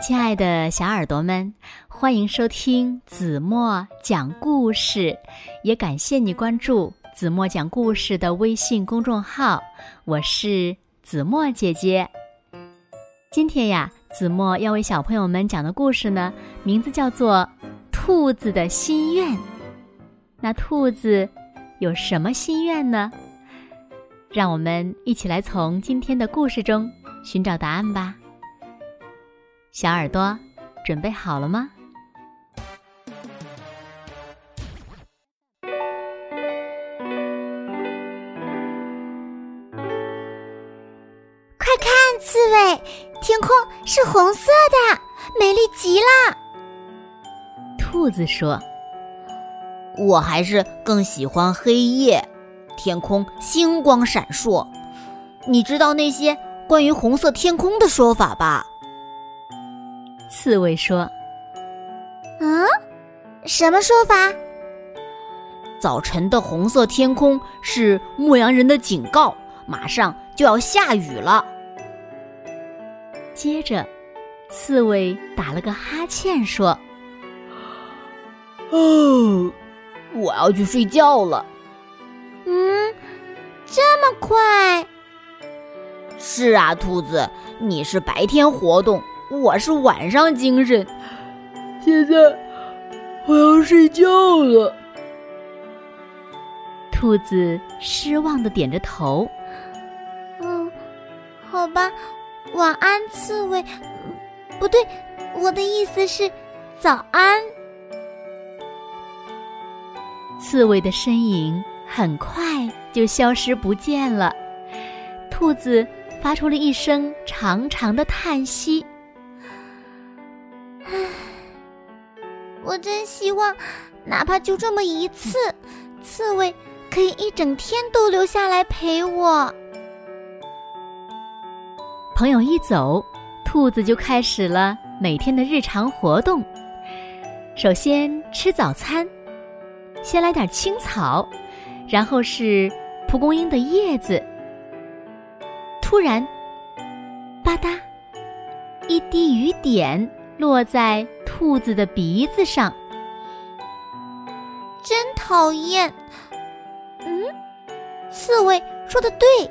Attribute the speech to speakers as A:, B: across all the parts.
A: 亲爱的小耳朵们，欢迎收听子墨讲故事，也感谢你关注子墨讲故事的微信公众号。我是子墨姐姐。今天呀，子墨要为小朋友们讲的故事呢，名字叫做《兔子的心愿》。那兔子有什么心愿呢？让我们一起来从今天的故事中寻找答案吧。小耳朵，准备好了吗？
B: 快看，刺猬，天空是红色的，美丽极了。
A: 兔子说：“
C: 我还是更喜欢黑夜，天空星光闪烁。你知道那些关于红色天空的说法吧？”
A: 刺猬说：“
B: 嗯，什么说法？
C: 早晨的红色天空是牧羊人的警告，马上就要下雨了。”
A: 接着，刺猬打了个哈欠说：“
C: 哦，我要去睡觉了。”“
B: 嗯，这么快？”“
C: 是啊，兔子，你是白天活动。”我是晚上精神，现在我要睡觉了。
A: 兔子失望的点着头。
B: 嗯，好吧，晚安，刺猬。不对，我的意思是早安。
A: 刺猬的身影很快就消失不见了。兔子发出了一声长长的叹息。
B: 我真希望，哪怕就这么一次，刺猬可以一整天都留下来陪我。
A: 朋友一走，兔子就开始了每天的日常活动。首先吃早餐，先来点青草，然后是蒲公英的叶子。突然，吧嗒，一滴雨点落在。兔子的鼻子上，
B: 真讨厌。嗯，刺猬说的对，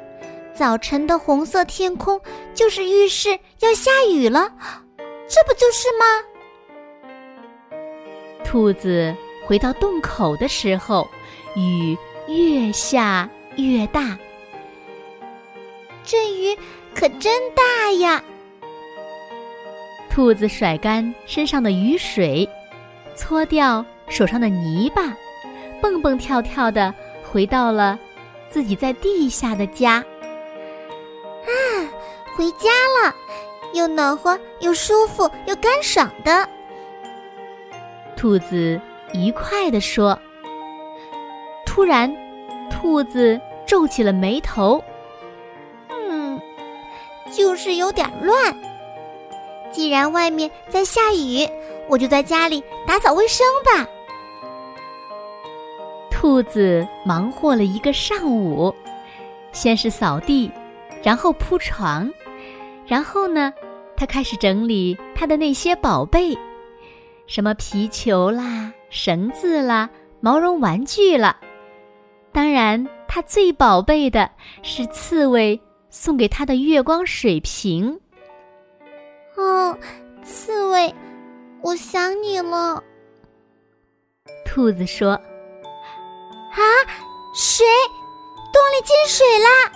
B: 早晨的红色天空就是预示要下雨了，这不就是吗？
A: 兔子回到洞口的时候，雨越下越大，
B: 这雨可真大呀！
A: 兔子甩干身上的雨水，搓掉手上的泥巴，蹦蹦跳跳的回到了自己在地下的家。
B: 啊，回家了，又暖和又舒服又干爽的。
A: 兔子愉快地说。突然，兔子皱起了眉头。
B: 嗯，就是有点乱。既然外面在下雨，我就在家里打扫卫生吧。
A: 兔子忙活了一个上午，先是扫地，然后铺床，然后呢，他开始整理他的那些宝贝，什么皮球啦、绳子啦、毛绒玩具了。当然，他最宝贝的是刺猬送给他的月光水瓶。
B: 哦，刺猬，我想你了。
A: 兔子说：“
B: 啊，水，洞里进水啦！”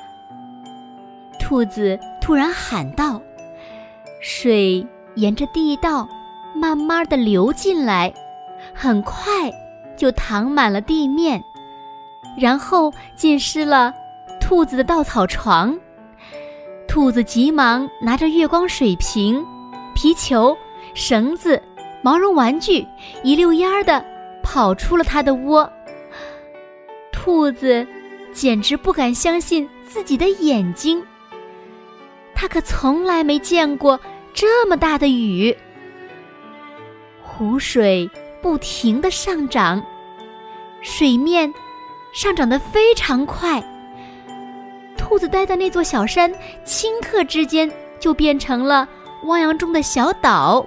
A: 兔子突然喊道：“水沿着地道慢慢的流进来，很快就淌满了地面，然后浸湿了兔子的稻草床。”兔子急忙拿着月光水瓶、皮球、绳子、毛绒玩具，一溜烟儿的跑出了它的窝。兔子简直不敢相信自己的眼睛，它可从来没见过这么大的雨。湖水不停的上涨，水面上涨得非常快。子待的那座小山，顷刻之间就变成了汪洋中的小岛。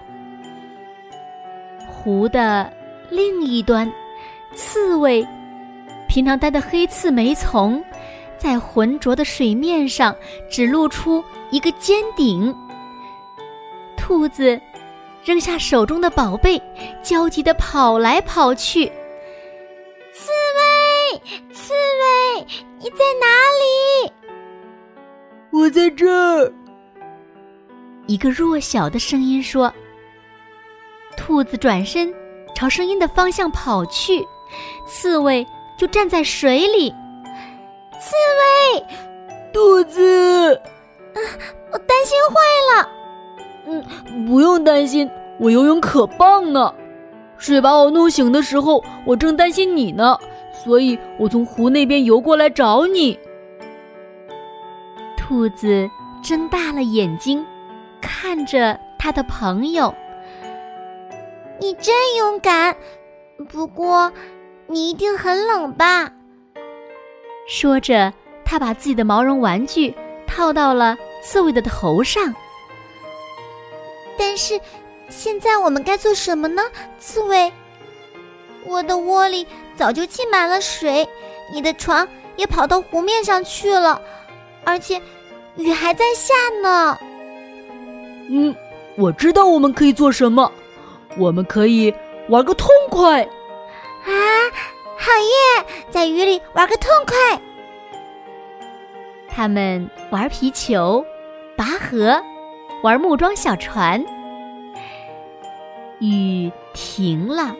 A: 湖的另一端，刺猬平常待的黑刺莓丛，在浑浊的水面上只露出一个尖顶。兔子扔下手中的宝贝，焦急地跑来跑去。
B: 刺猬，刺猬，你在哪里？
D: 我在这儿。
A: 一个弱小的声音说。兔子转身朝声音的方向跑去，刺猬就站在水里。
B: 刺猬，
D: 兔子，
B: 啊，我担心坏了。
D: 嗯，不用担心，我游泳可棒呢。水把我弄醒的时候，我正担心你呢，所以我从湖那边游过来找你。
A: 兔子睁大了眼睛，看着他的朋友。
B: 你真勇敢，不过你一定很冷吧？
A: 说着，他把自己的毛绒玩具套到了刺猬的头上。
B: 但是，现在我们该做什么呢？刺猬，我的窝里早就浸满了水，你的床也跑到湖面上去了，而且雨还在下呢。
D: 嗯，我知道我们可以做什么。我们可以玩个痛快，
B: 啊，好耶！在雨里玩个痛快。
A: 他们玩皮球、拔河，玩木桩小船。雨停了，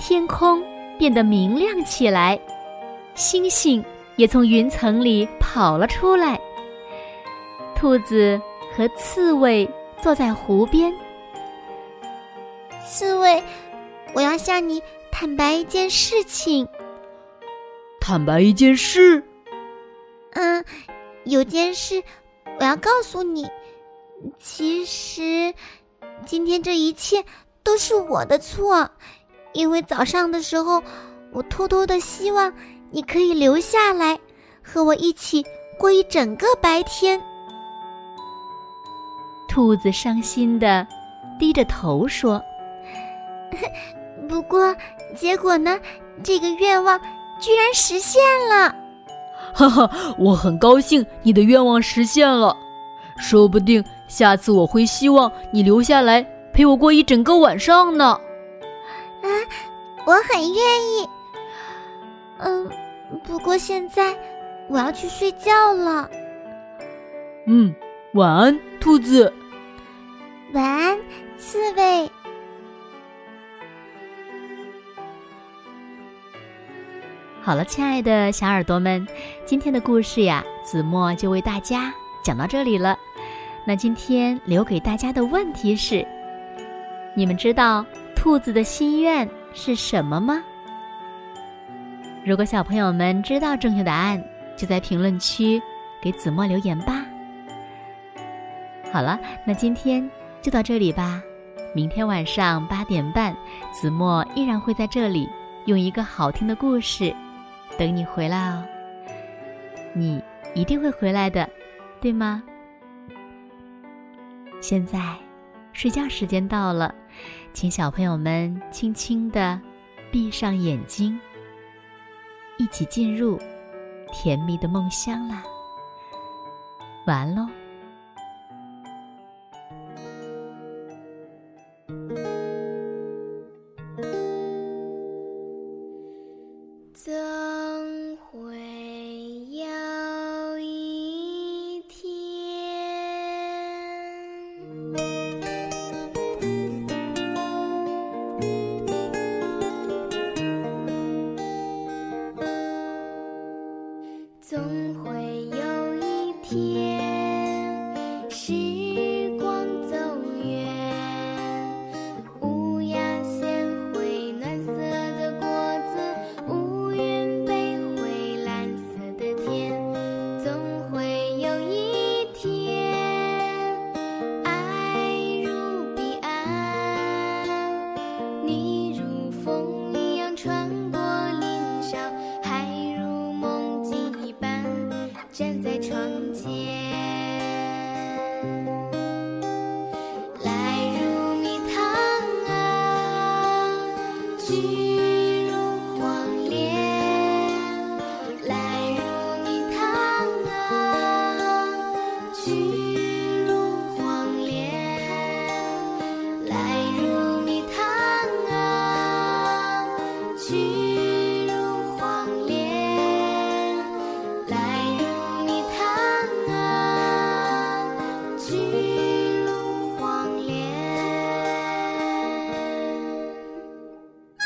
A: 天空变得明亮起来，星星也从云层里跑了出来。兔子和刺猬坐在湖边。
B: 刺猬，我要向你坦白一件事情。
D: 坦白一件事？
B: 嗯，有件事我要告诉你。其实，今天这一切都是我的错，因为早上的时候，我偷偷的希望你可以留下来，和我一起过一整个白天。
A: 兔子伤心的低着头说。
B: 不过，结果呢？这个愿望居然实现了！
D: 哈哈，我很高兴你的愿望实现了。说不定下次我会希望你留下来陪我过一整个晚上呢。
B: 啊，我很愿意。嗯，不过现在我要去睡觉了。
D: 嗯，晚安，兔子。
B: 晚安，刺猬。
A: 好了，亲爱的小耳朵们，今天的故事呀，子墨就为大家讲到这里了。那今天留给大家的问题是：你们知道兔子的心愿是什么吗？如果小朋友们知道正确答案，就在评论区给子墨留言吧。好了，那今天就到这里吧。明天晚上八点半，子墨依然会在这里用一个好听的故事。等你回来哦，你一定会回来的，对吗？现在睡觉时间到了，请小朋友们轻轻的闭上眼睛，一起进入甜蜜的梦乡啦。晚安喽。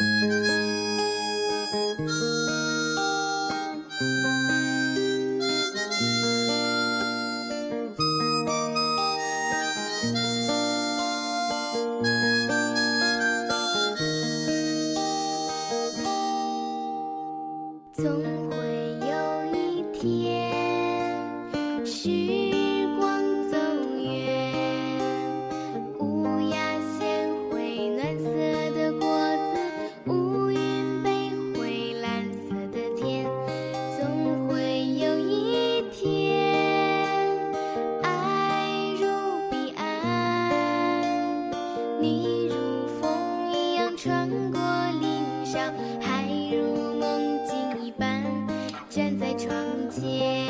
E: 总会有一天，是。穿过林梢还如梦境一般
B: 站在窗前。